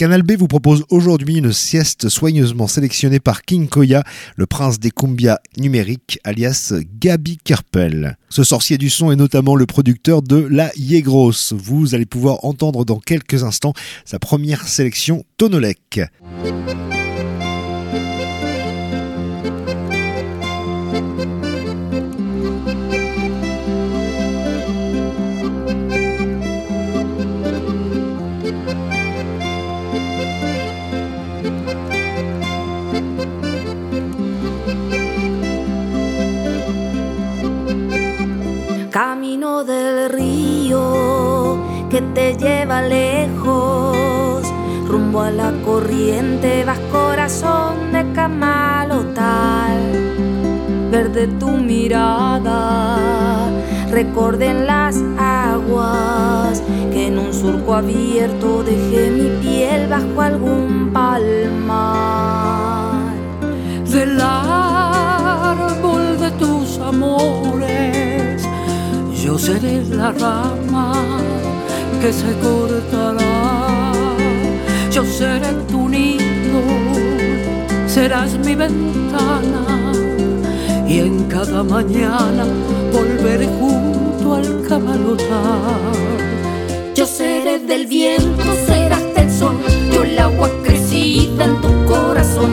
Canal B vous propose aujourd'hui une sieste soigneusement sélectionnée par King Koya, le prince des cumbia numériques, alias Gabi Kerpel. Ce sorcier du son est notamment le producteur de La Yegros. Vous allez pouvoir entendre dans quelques instants sa première sélection Tonolek. Camino del río que te lleva lejos, rumbo a la corriente vas corazón de camalotal, verde tu mirada, recorden las aguas que en un surco abierto dejé mi piel bajo algún palmar. Del árbol de tus amores yo seré la rama que se cortará, yo seré tu nido, serás mi ventana. Y en cada mañana volveré junto al camalotar. Yo seré del viento, serás del sol, yo el agua crecida en tu corazón,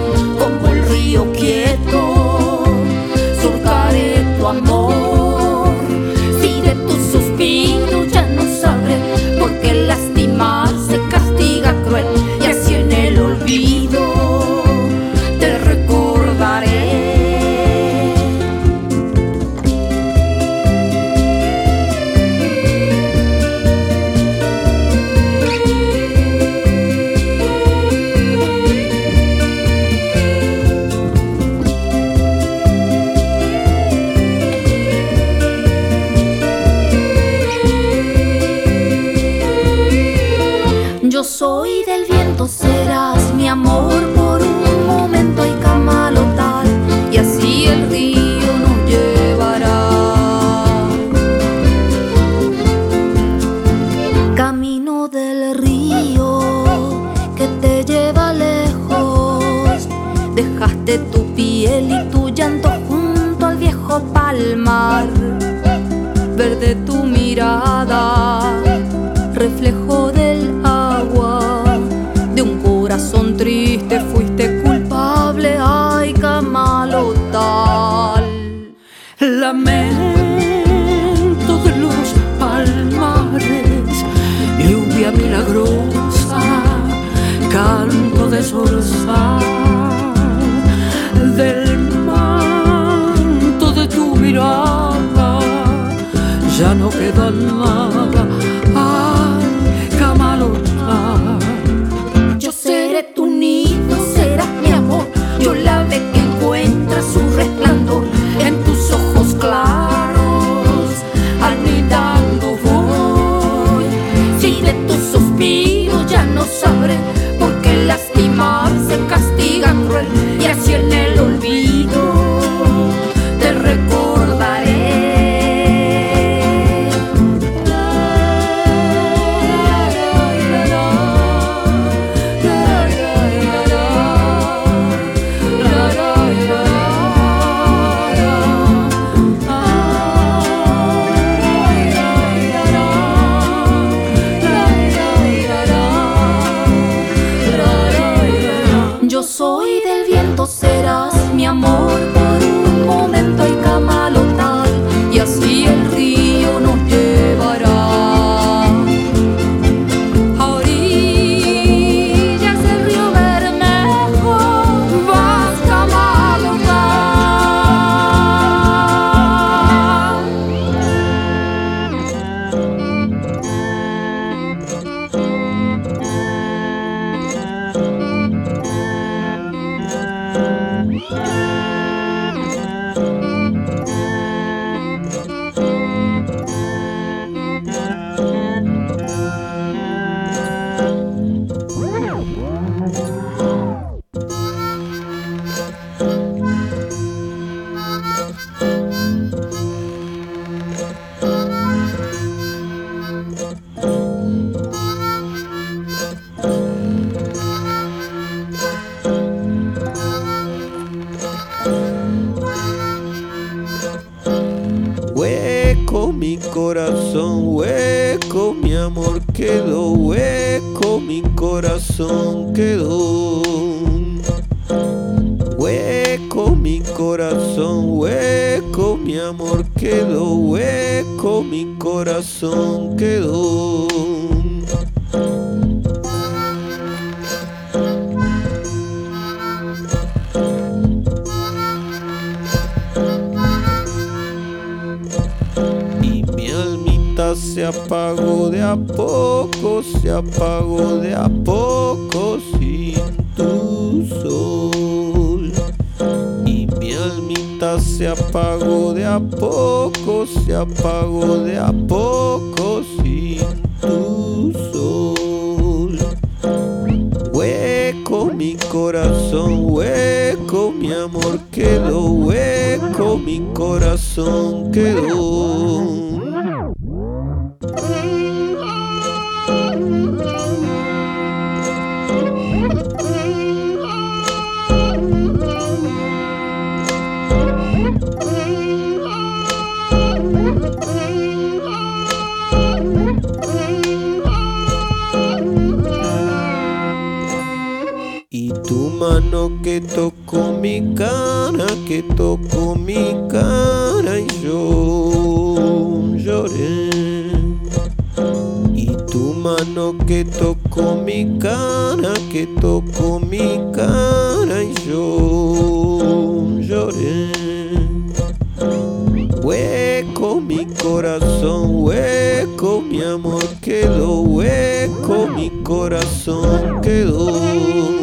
suffering mi corazón quedó. Hueco, mi corazón hueco, mi amor quedó hueco, mi corazón quedó. Se apagó de a poco, se apagó de a poco sin tu sol. Y mi almita se apagó de a poco, se apagó de a poco sin tu sol. Hueco mi corazón, hueco mi amor quedó, hueco mi corazón quedó. Corazón quedó.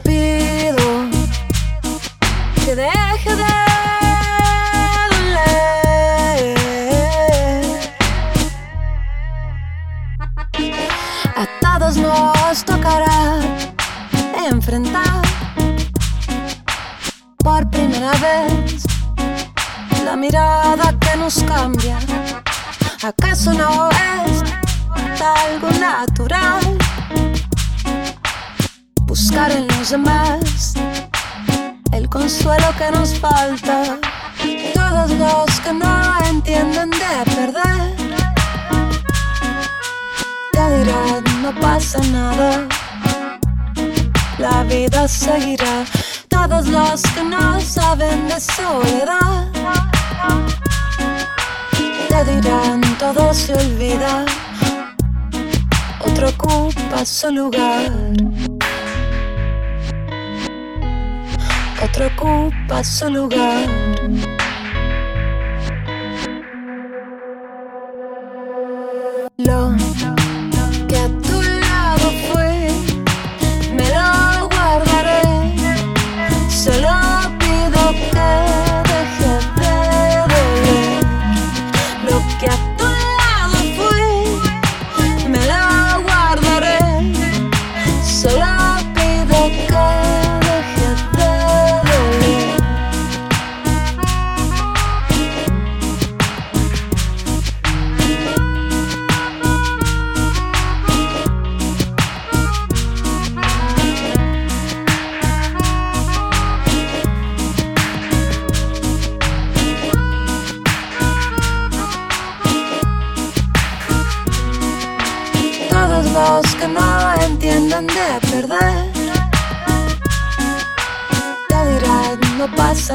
Pido que deje de doler. A todos nos tocará enfrentar por primera vez la mirada que nos cambia. ¿Acaso no en los demás el consuelo que nos falta? Todos los que no entienden de perder te dirán no pasa nada, la vida seguirá. Todos los que no saben de soledad te dirán todo se olvida, otro ocupa su lugar, otro ocupa su lugar.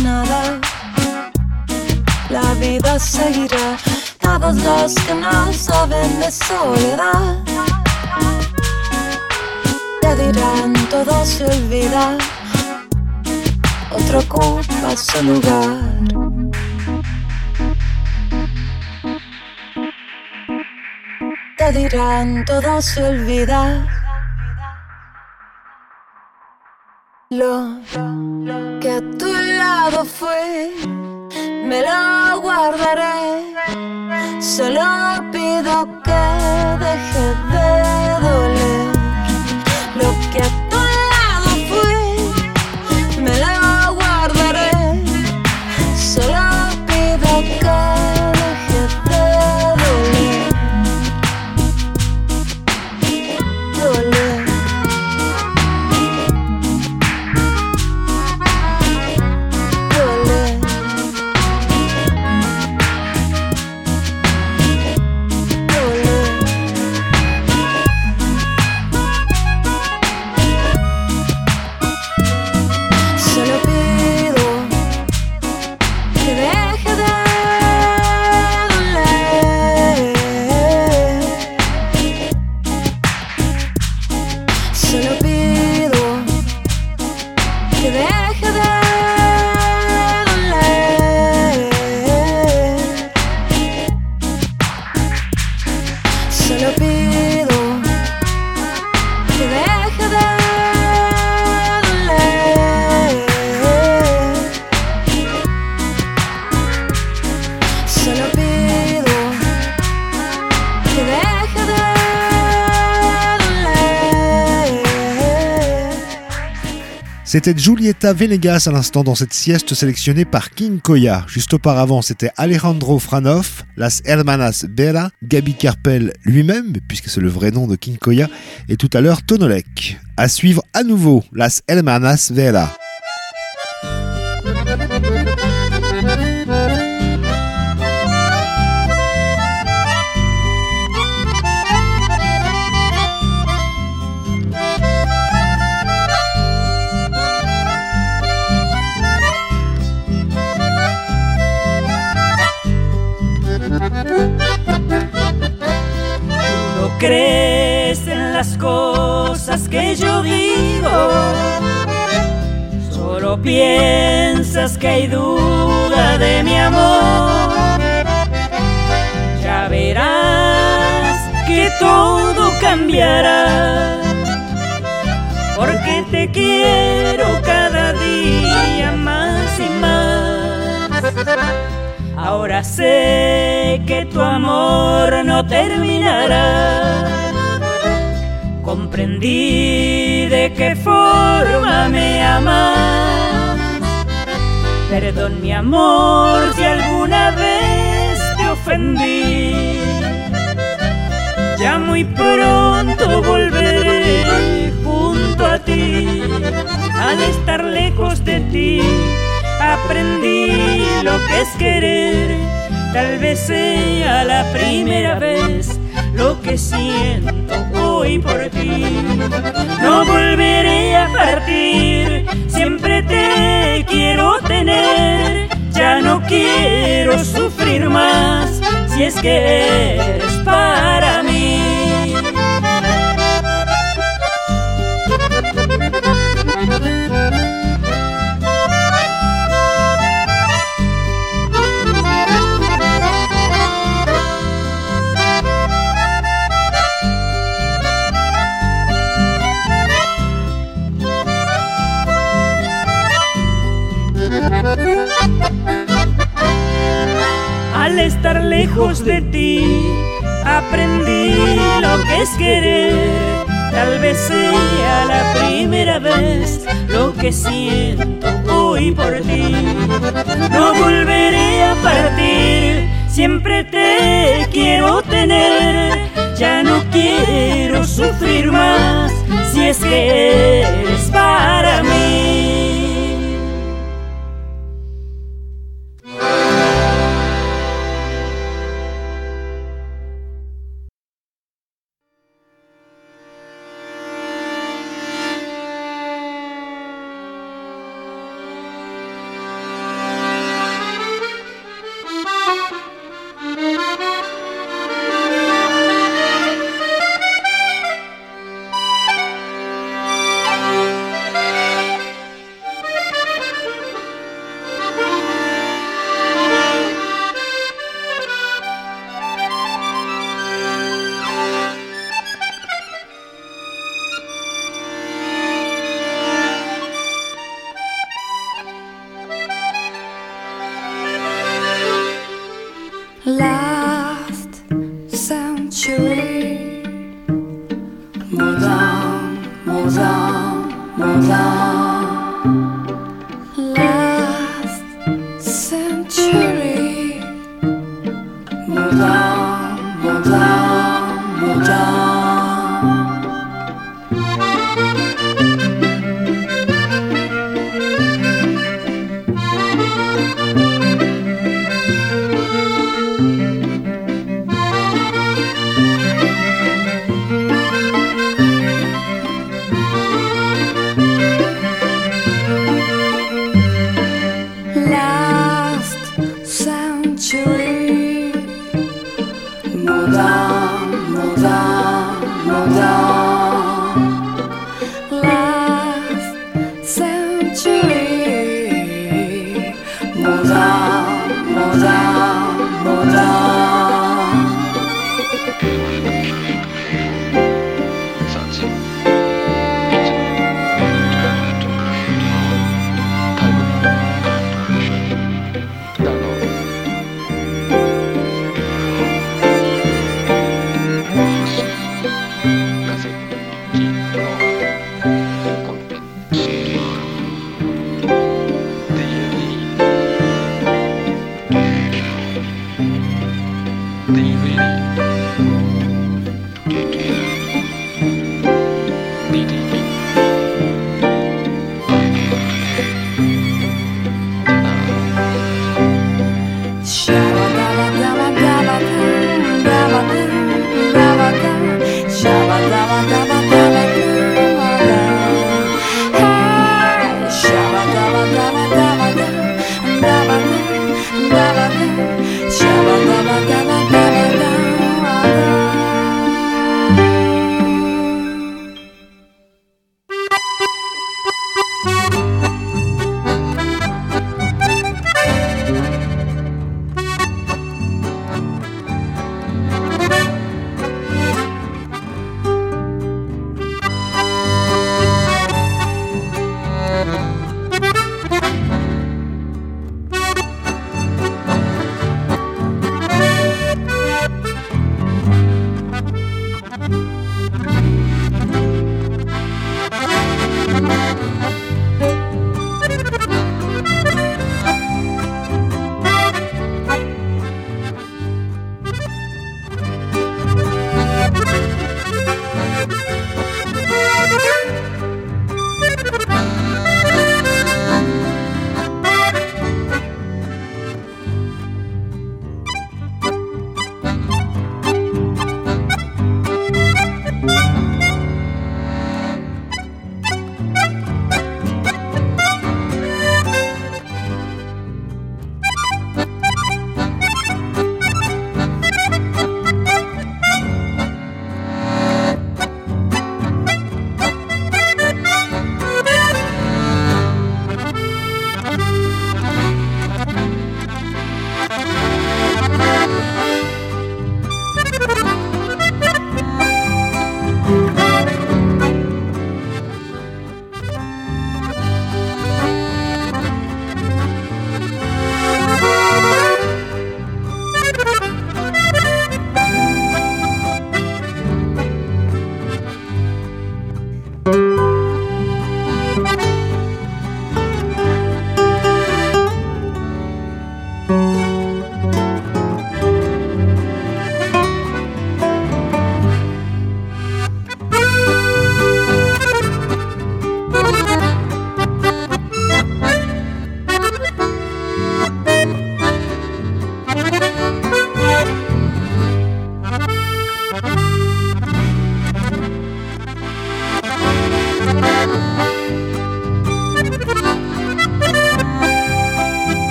Nada. La vida seguirá. Todos los que no saben de soledad Te dirán todo se olvida. Otro ocupa su lugar te dirán todo se olvida. Lo que a tu lado fue, me lo guardaré. Solo pido que deje de C'était Julieta Venegas à l'instant dans cette sieste sélectionnée par King Koya. Juste auparavant, c'était Alejandro Franoff, Las Hermanas Vera, Gaby Kerpel lui-même, puisque c'est le vrai nom de King Koya, et tout à l'heure Tonolek. À suivre à nouveau Las Hermanas Vera. Piensas que hay duda de mi amor. Ya verás que todo cambiará. Porque te quiero cada día más y más. Ahora sé que tu amor no terminará. Comprendí de qué forma me amas. Perdón mi amor si alguna vez te ofendí. Ya muy pronto volveré junto a ti, al estar lejos de ti aprendí lo que es querer. Tal vez sea la primera vez lo que siento No volveré a partir, siempre te quiero tener. Ya no quiero sufrir más si es que eres para mí. Estar lejos de ti, aprendí lo que es querer. Tal vez sea la primera vez lo que siento hoy por ti. No volveré a partir, siempre te quiero tener. Ya no quiero sufrir más si es que eres para mí.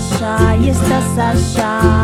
Sasza, jest ta Sasza.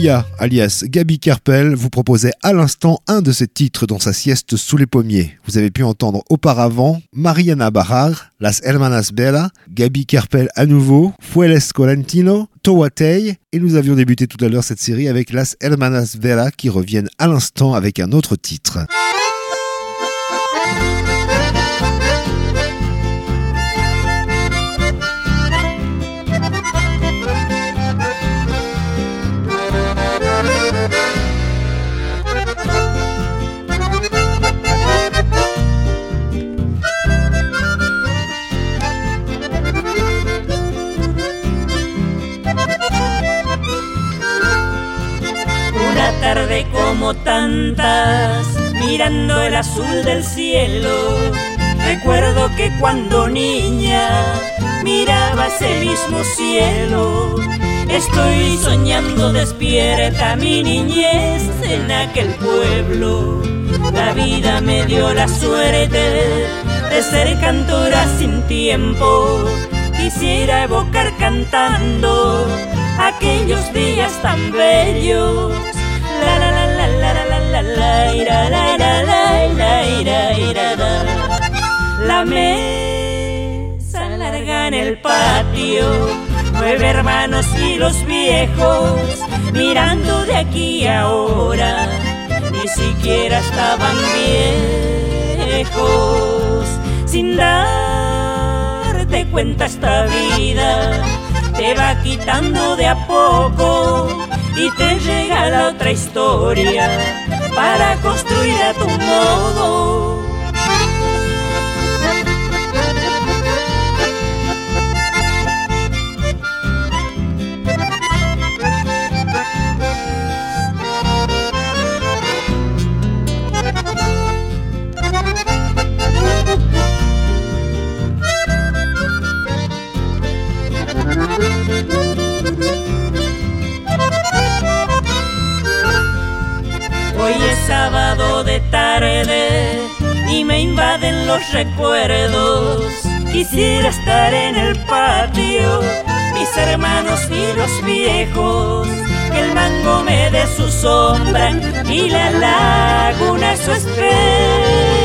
Koya, alias Gabi Kerpel, vous proposait à l'instant un de ses titres dans sa sieste sous les pommiers. Vous avez pu entendre auparavant Mariana Barrar, Las Hermanas Bella, Gabi Kerpel à nouveau, Fueles Colantino, Towatei, et nous avions débuté tout à l'heure cette série avec Las Hermanas Bella qui reviennent à l'instant avec un autre titre. Tantas, mirando el azul del cielo. Recuerdo que cuando niña miraba ese mismo cielo. Estoy soñando despierta mi niñez en aquel pueblo. La vida me dio la suerte de ser cantora sin tiempo. Quisiera evocar cantando aquellos días tan bellos. La la la la la la la la la la la la la la. La mesa larga en el patio, nueve hermanos y los viejos mirando de aquí a ahora, ni siquiera estaban viejos, sin darte cuenta esta vida te va quitando de a poco y te llega otra historia para construir a tu modo. Me invaden los recuerdos. Quisiera estar en el patio, mis hermanos y los viejos. Que el mango me dé su sombra y la laguna su espejo.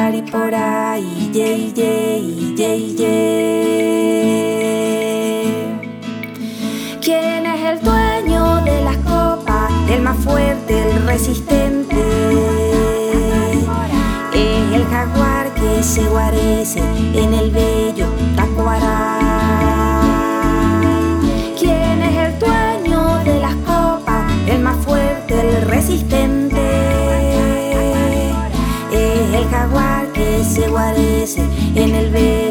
Kwari por ahí Yey, yey, yey, yey ¿Quién es el dueño de las copas? El más fuerte, el resistente. Es el jaguar que se guarece en el bello en el bello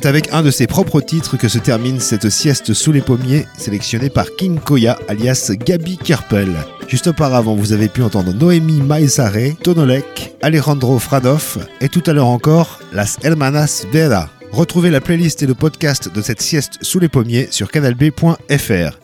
C'est avec un de ses propres titres que se termine cette sieste sous les pommiers, sélectionnée par King Koya, alias Gabi Kerpel. Juste auparavant, vous avez pu entendre Noémie Maesare, Tonolek, Alejandro Fradov et tout à l'heure encore Las Hermanas Vera. Retrouvez la playlist et le podcast de cette sieste sous les pommiers sur canalb.fr.